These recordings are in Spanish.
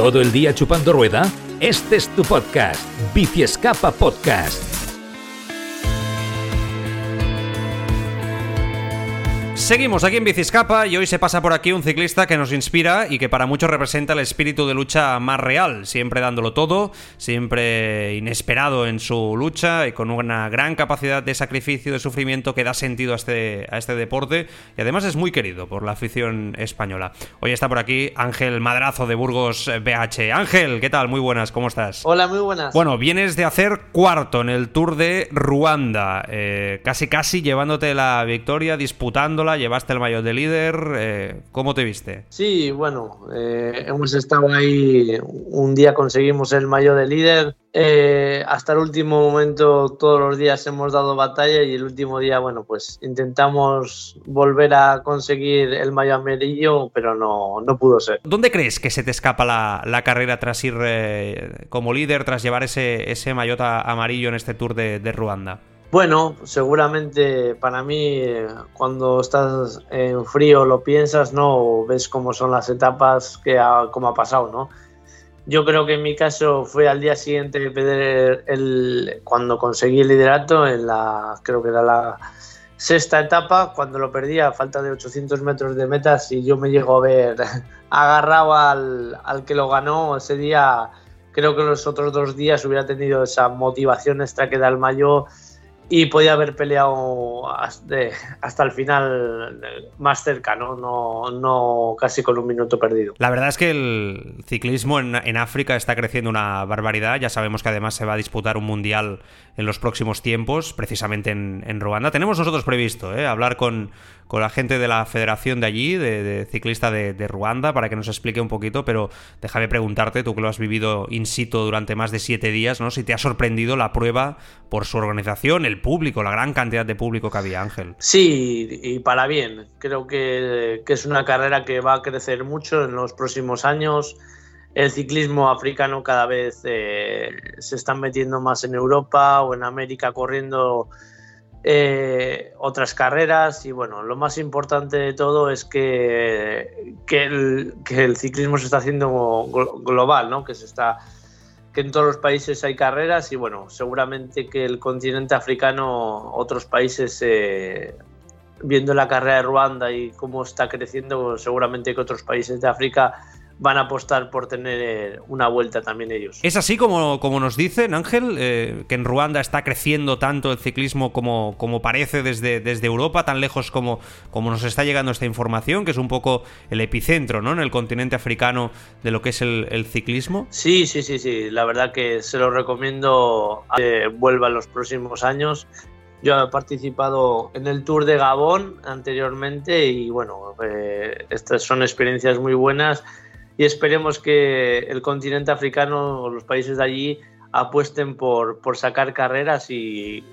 ¿Todo el día chupando rueda? Este es tu podcast, Bici Escapa Podcast. Seguimos aquí en Biciscapa y hoy se pasa por aquí un ciclista que nos inspira y que para muchos representa el espíritu de lucha más real, siempre dándolo todo, siempre inesperado en su lucha y con una gran capacidad de sacrificio, de sufrimiento que da sentido a este, a este deporte y además es muy querido por la afición española. Hoy está por aquí Ángel Madrazo de Burgos BH. Ángel, ¿qué tal? Muy buenas, ¿cómo estás? Hola, muy buenas. Bueno, vienes de hacer cuarto en el Tour de Ruanda, eh, casi casi llevándote la victoria, disputándola llevaste el maillot de líder. Eh, ¿Cómo te viste? Sí, bueno, eh, hemos estado ahí. Un día conseguimos el maillot de líder. Eh, hasta el último momento, todos los días hemos dado batalla y el último día, bueno, pues intentamos volver a conseguir el maillot amarillo, pero no, no pudo ser. ¿Dónde crees que se te escapa la, carrera tras ir como líder, tras llevar ese, ese maillot amarillo en este Tour de Ruanda? Bueno, seguramente para mí cuando estás en frío lo piensas, ¿no? ves cómo son las etapas, que ha, cómo ha pasado, ¿no? Yo creo que en mi caso fue al día siguiente de perder el, cuando conseguí el liderato, en la, creo que era la sexta etapa, cuando lo perdí a falta de 800 metros de metas y yo me llego a ver agarrado al, al que lo ganó ese día, creo que los otros dos días hubiera tenido esa motivación extra que da el y podía haber peleado hasta, el final más cerca, ¿no? ¿no? casi con un minuto perdido. La verdad es que el ciclismo en, África está creciendo una barbaridad. Ya sabemos que además se va a disputar un mundial en los próximos tiempos, precisamente en, Ruanda. Tenemos nosotros previsto ¿eh? hablar con, con la gente de la federación de allí, de, ciclista de, Ruanda, para que nos explique un poquito, pero déjame preguntarte, tú que lo has vivido in situ durante más de siete días, ¿no? Si te ha sorprendido la prueba por su organización, el público, la gran cantidad de público que había, Ángel. Sí, y para bien. Creo que, es una carrera que va a crecer mucho en los próximos años el ciclismo africano cada vez eh, se están metiendo más en Europa o en América corriendo eh, otras carreras y bueno, lo más importante de todo es que, que, el, ciclismo se está haciendo global, ¿no? que, se está, que en todos los países hay carreras y bueno, seguramente que el continente africano, otros países, eh, viendo la carrera de Ruanda y cómo está creciendo, seguramente que otros países de África van a apostar por tener una vuelta también ellos. ¿Es así como, como nos dicen, Ángel, eh, que en Ruanda está creciendo tanto el ciclismo como, como parece desde, desde Europa, tan lejos como, como nos está llegando esta información, que es un poco el epicentro ¿no? en el continente africano de lo que es el, ciclismo? Sí, sí, sí, sí, la verdad que se lo recomiendo que vuelva en los próximos años. Yo he participado en el Tour de Gabón anteriormente y bueno, eh, estas son experiencias muy buenas y esperemos que el continente africano o los países de allí apuesten por, por sacar carreras y,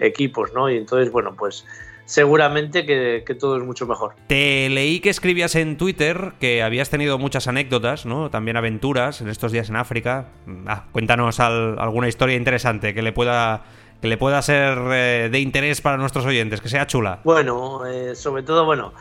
equipos, ¿no? Y entonces, bueno, pues seguramente que, todo es mucho mejor. Te leí que escribías en Twitter que habías tenido muchas anécdotas, ¿no? También aventuras en estos días en África. Ah, cuéntanos alguna historia interesante que le pueda que le pueda ser eh, de interés para nuestros oyentes, que sea chula. Bueno, eh, sobre todo, bueno,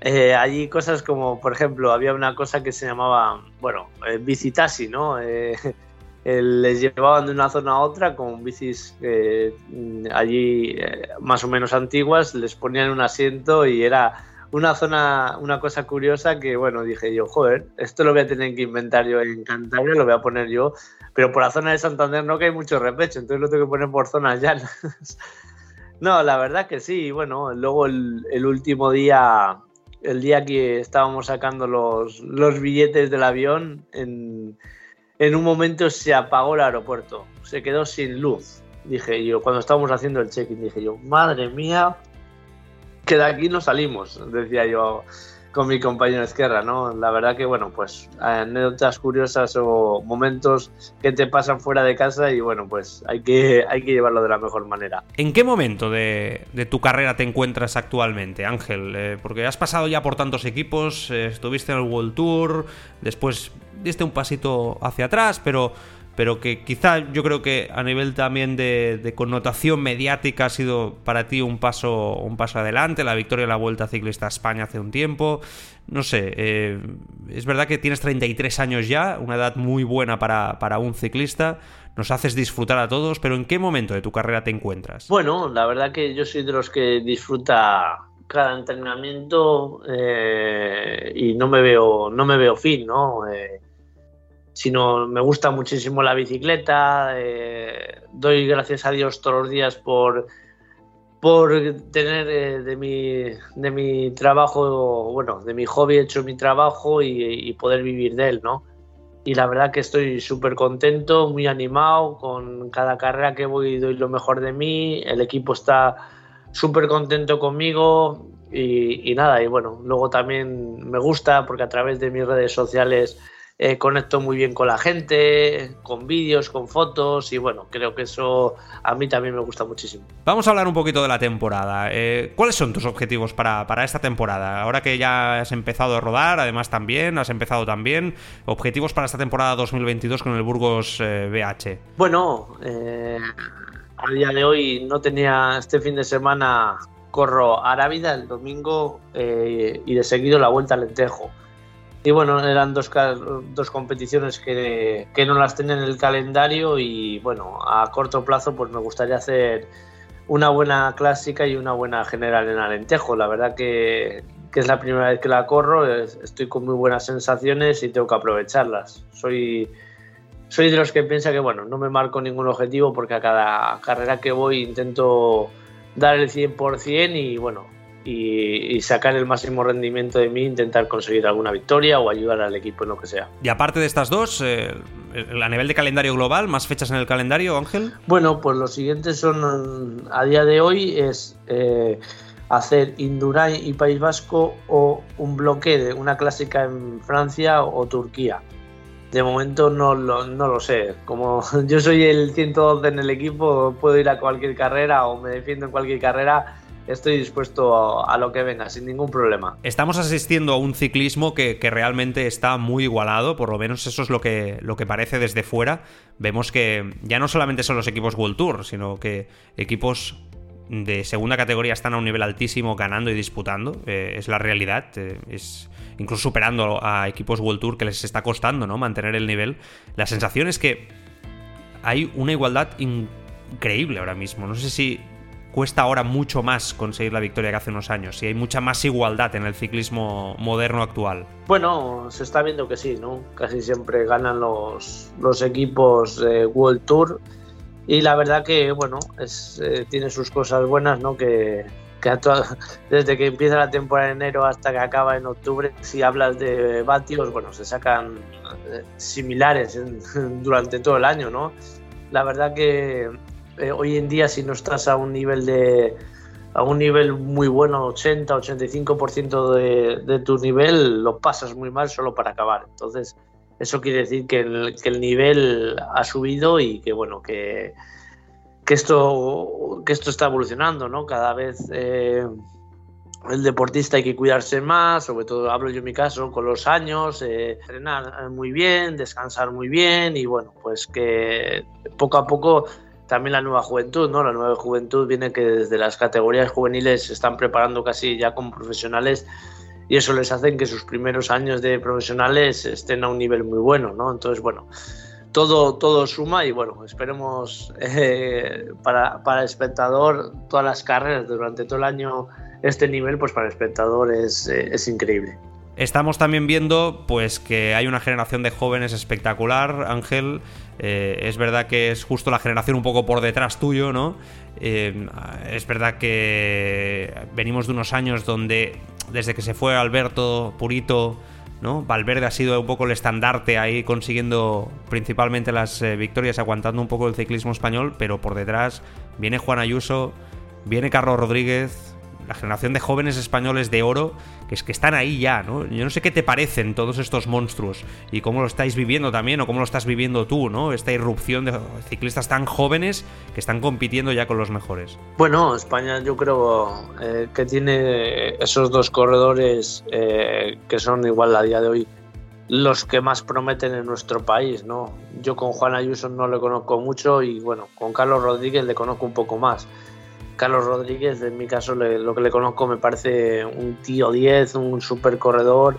eh, allí cosas como, por ejemplo, había una cosa que se llamaba, bueno, eh, bicitasi, ¿no? Eh, les llevaban de una zona a otra con bicis allí más o menos antiguas, les ponían un asiento y era una zona, una cosa curiosa que, bueno, dije yo, joder, esto lo voy a tener que inventar yo en Cantabria, lo voy a poner yo, pero por la zona de Santander no que hay mucho repecho, entonces lo tengo que poner por zonas llanas. no, la verdad que sí, bueno, luego el último día el día que estábamos sacando los, los billetes del avión, en, en, un momento se apagó el aeropuerto, se quedó sin luz. Dije yo, cuando estábamos haciendo el check-in, dije yo, madre mía, que de aquí no salimos, decía yo con mi compañero Esquerra, ¿no? La verdad que, bueno, pues anécdotas curiosas o momentos que te pasan fuera de casa y, bueno, pues hay que, hay que llevarlo de la mejor manera. ¿En qué momento de, tu carrera te encuentras actualmente, Ángel? Eh, porque has pasado ya por tantos equipos, eh, estuviste en el World Tour, después diste un pasito hacia atrás, pero pero que quizá yo creo que a nivel también de, connotación mediática ha sido para ti un paso, un paso adelante, la victoria de la Vuelta Ciclista a España hace un tiempo. No sé, eh, es verdad que tienes 33 años ya, una edad muy buena para, para un ciclista, nos haces disfrutar a todos, pero ¿en qué momento de tu carrera te encuentras? Bueno, la verdad que yo soy de los que disfruta cada entrenamiento eh, y no me veo no me veo fin no eh, sino me gusta muchísimo la bicicleta, eh, doy gracias a Dios todos los días por, por tener eh, de, mi, de mi trabajo, bueno, de mi hobby hecho mi trabajo y, poder vivir de él, ¿no? Y la verdad que estoy súper contento, muy animado, con cada carrera que voy doy lo mejor de mí, el equipo está súper contento conmigo y, y nada, y bueno, luego también me gusta porque a través de mis redes sociales eh, conecto muy bien con la gente, con vídeos, con fotos y bueno, creo que eso a mí también me gusta muchísimo. Vamos a hablar un poquito de la temporada. Eh, ¿Cuáles son tus objetivos para, esta temporada? Ahora que ya has empezado a rodar, además también, has empezado también, objetivos para esta temporada 2022 con el Burgos BH. Eh, bueno, a día de hoy no tenía este fin de semana corro Arávida el domingo y de seguido la vuelta al Lentejo. Y bueno, eran dos, dos competiciones que, que, no las tenía en el calendario y bueno, a corto plazo pues me gustaría hacer una buena clásica y una buena general en Alentejo. La verdad que, que es la primera vez que la corro, estoy con muy buenas sensaciones y tengo que aprovecharlas. Soy, soy de los que piensa que bueno, no me marco ningún objetivo porque a cada carrera que voy intento dar el 100% y bueno, y, sacar el máximo rendimiento de mí, intentar conseguir alguna victoria o ayudar al equipo en lo que sea. Y aparte de estas dos, eh, a nivel de calendario global, ¿más fechas en el calendario, Ángel? Bueno, pues los siguientes son, a día de hoy, es eh, hacer Indurain y País Vasco o un bloque de una clásica en Francia o, Turquía. De momento no lo, no lo sé. Como yo soy el 112 en el equipo, puedo ir a cualquier carrera o me defiendo en cualquier carrera estoy dispuesto a, lo que venga, sin ningún problema. Estamos asistiendo a un ciclismo que, realmente está muy igualado, por lo menos eso es lo que, lo que parece desde fuera. Vemos que ya no solamente son los equipos World Tour, sino que equipos de segunda categoría están a un nivel altísimo ganando y disputando, eh, es la realidad, eh, es incluso superando a equipos World Tour que les está costando ¿no? mantener el nivel. La sensación es que hay una igualdad increíble ahora mismo, no sé si cuesta ahora mucho más conseguir la victoria que hace unos años y hay mucha más igualdad en el ciclismo moderno actual. Bueno, se está viendo que sí, ¿no? Casi siempre ganan los, los equipos de World Tour y la verdad que, bueno, es, eh, tiene sus cosas buenas, ¿no? Que, desde que empieza la temporada en enero hasta que acaba en octubre, si hablas de vatios, bueno, se sacan eh, similares durante todo el año, ¿no? La verdad que eh, hoy en día si no estás a un nivel de a un nivel muy bueno, 80, 85% de, tu nivel, lo pasas muy mal solo para acabar. Entonces, eso quiere decir que el, que el nivel ha subido y que bueno, que, que, esto, que esto está evolucionando, ¿no? Cada vez eh, el deportista hay que cuidarse más, sobre todo hablo yo en mi caso, con los años, eh, entrenar muy bien, descansar muy bien y bueno, pues que poco a poco también la nueva juventud, ¿no? La nueva juventud viene que desde las categorías juveniles se están preparando casi ya como profesionales y eso les hace que sus primeros años de profesionales estén a un nivel muy bueno, ¿no? Entonces, bueno, todo, todo suma y bueno, esperemos eh, para, para el espectador todas las carreras durante todo el año este nivel, pues para el espectador es, eh, es increíble. Estamos también viendo pues que hay una generación de jóvenes espectacular, Ángel. Eh, es verdad que es justo la generación un poco por detrás tuyo, ¿no? Eh, es verdad que venimos de unos años donde desde que se fue Alberto Purito, ¿no? Valverde ha sido un poco el estandarte ahí consiguiendo principalmente las eh, victorias, aguantando un poco el ciclismo español, pero por detrás viene Juan Ayuso, viene Carlos Rodríguez, la generación de jóvenes españoles de oro, que es que están ahí ya, ¿no? Yo no sé qué te parecen todos estos monstruos y cómo lo estáis viviendo también o cómo lo estás viviendo tú, ¿no? Esta irrupción de ciclistas tan jóvenes que están compitiendo ya con los mejores. Bueno, España yo creo eh, que tiene esos dos corredores eh, que son igual a día de hoy los que más prometen en nuestro país, ¿no? Yo con Juan Ayuso no le conozco mucho y bueno, con Carlos Rodríguez le conozco un poco más. Carlos Rodríguez, en mi caso, lo que le conozco me parece un tío 10, un super corredor.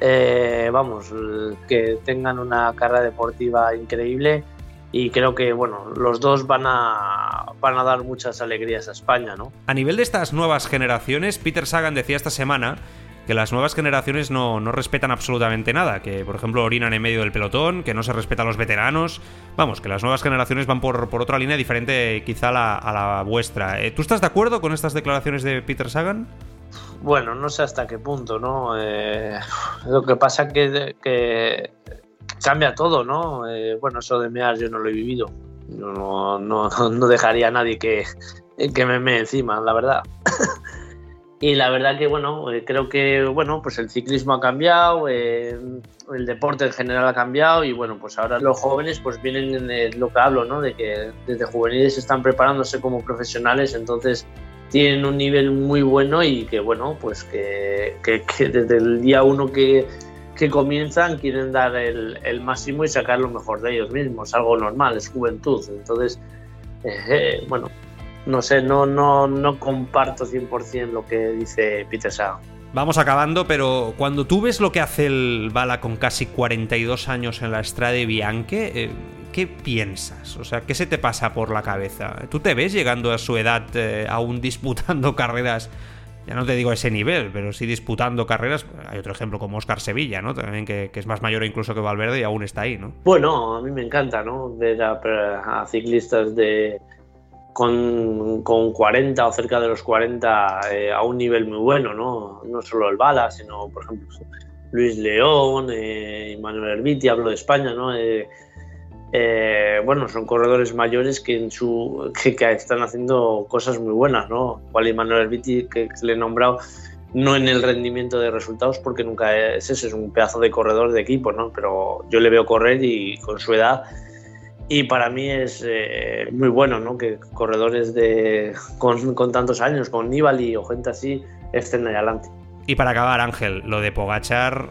Eh, vamos, que tengan una carrera deportiva increíble y creo que bueno, los dos van a, van a dar muchas alegrías a España, ¿no? A nivel de estas nuevas generaciones, Peter Sagan decía esta semana que las nuevas generaciones no, respetan absolutamente nada, que por ejemplo orinan en medio del pelotón, que no se respeta a los veteranos, vamos, que las nuevas generaciones van por, por otra línea diferente quizá a la, vuestra. Eh, ¿Tú estás de acuerdo con estas declaraciones de Peter Sagan? Bueno, no sé hasta qué punto, ¿no? Eh, lo que pasa que, que cambia todo, ¿no? Eh, bueno, eso de mear yo no lo he vivido. No, no, no dejaría a nadie que, que me mee encima, la verdad. Y la verdad que, bueno, eh, creo que, bueno, pues el ciclismo ha cambiado, eh, el deporte en general ha cambiado y, bueno, pues ahora los jóvenes pues vienen en lo que hablo, ¿no? De que desde juveniles están preparándose como profesionales, entonces tienen un nivel muy bueno y que, bueno, pues que, desde el día uno que, que comienzan quieren dar el, máximo y sacar lo mejor de ellos mismos, algo normal, es juventud. Entonces, eh, bueno, no sé, no, no, no comparto 100% lo que dice Peter Sagan. Vamos acabando, pero cuando tú ves lo que hace el Bala con casi 42 años en la Strade Bianche, eh, ¿qué piensas? O sea, ¿qué se te pasa por la cabeza? ¿Tú te ves llegando a su edad eh, aún disputando carreras? Ya no te digo a ese nivel, pero sí disputando carreras. Hay otro ejemplo como Oscar Sevilla, ¿no? También que, es más mayor incluso que Valverde y aún está ahí, ¿no? Bueno, a mí me encanta, ¿no? Ver a ciclistas de, con, con, 40 o cerca de los 40 eh, a un nivel muy bueno, ¿no? No solo el Bala, sino, por ejemplo, Luis León, eh, Manuel hablo de España, ¿no? Eh, eh, bueno, son corredores mayores que, en su, que, están haciendo cosas muy buenas, ¿no? Igual Manuel Herbiti, que, le he nombrado, no en el rendimiento de resultados, porque nunca es ese, es un pedazo de corredor de equipo, ¿no? Pero yo le veo correr y con su edad y para mí es eh, muy bueno ¿no? que corredores de, con, con, tantos años, con Nibali o gente así, estén ahí adelante. Y para acabar, Ángel, lo de Pogachar,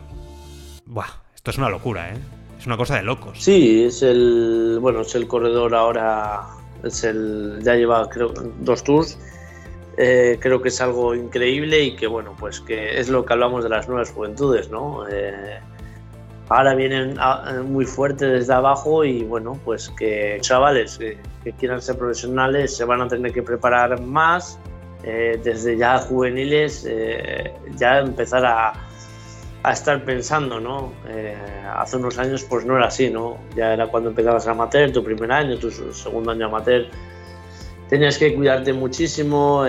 Buah, esto es una locura, ¿eh? Es una cosa de locos. Sí, es el, bueno, es el corredor ahora, es el, ya lleva creo dos tours. Eh, creo que es algo increíble y que bueno, pues que es lo que hablamos de las nuevas juventudes, ¿no? Eh, ahora vienen ah, muy fuerte desde abajo y bueno, pues que chavales que, quieran ser profesionales se van a tener que preparar más eh, desde ya juveniles, eh, ya empezar a, a, estar pensando, ¿no? Eh, hace unos años pues no era así, ¿no? Ya era cuando empezabas a amateur, tu primer año, tu segundo año amateur, tenías que cuidarte muchísimo,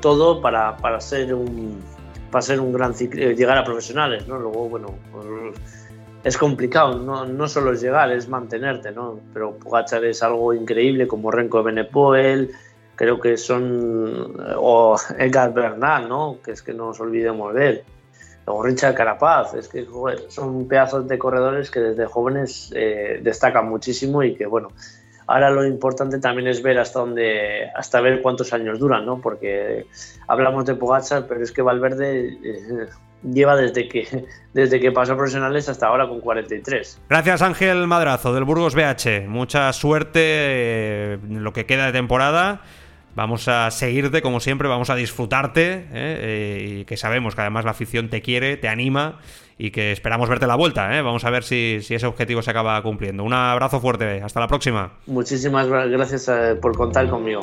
todo para, para ser un para ser un gran llegar a profesionales, ¿no? Luego, bueno, pues, es complicado, no, no, solo es llegar, es mantenerte, ¿no? Pero Pogachar es algo increíble, como Renko Benepoel, creo que son, o Edgar Bernal, ¿no? Que es que no nos olvidemos de él. O Richard Carapaz, es que son pedazos de corredores que desde jóvenes eh, destacan muchísimo y que, bueno, ahora lo importante también es ver hasta dónde, hasta ver cuántos años duran, ¿no? Porque hablamos de Pogachar, pero es que Valverde... Eh, lleva desde que, desde que pasó a profesionales hasta ahora con 43. Gracias Ángel Madrazo del Burgos BH. Mucha suerte eh, en lo que queda de temporada. Vamos a seguirte como siempre, vamos a disfrutarte eh, eh, y que sabemos que además la afición te quiere, te anima y que esperamos verte la vuelta. Vamos a ver si, si, ese objetivo se acaba cumpliendo. Un abrazo fuerte, hasta la próxima. Muchísimas gracias por contar conmigo.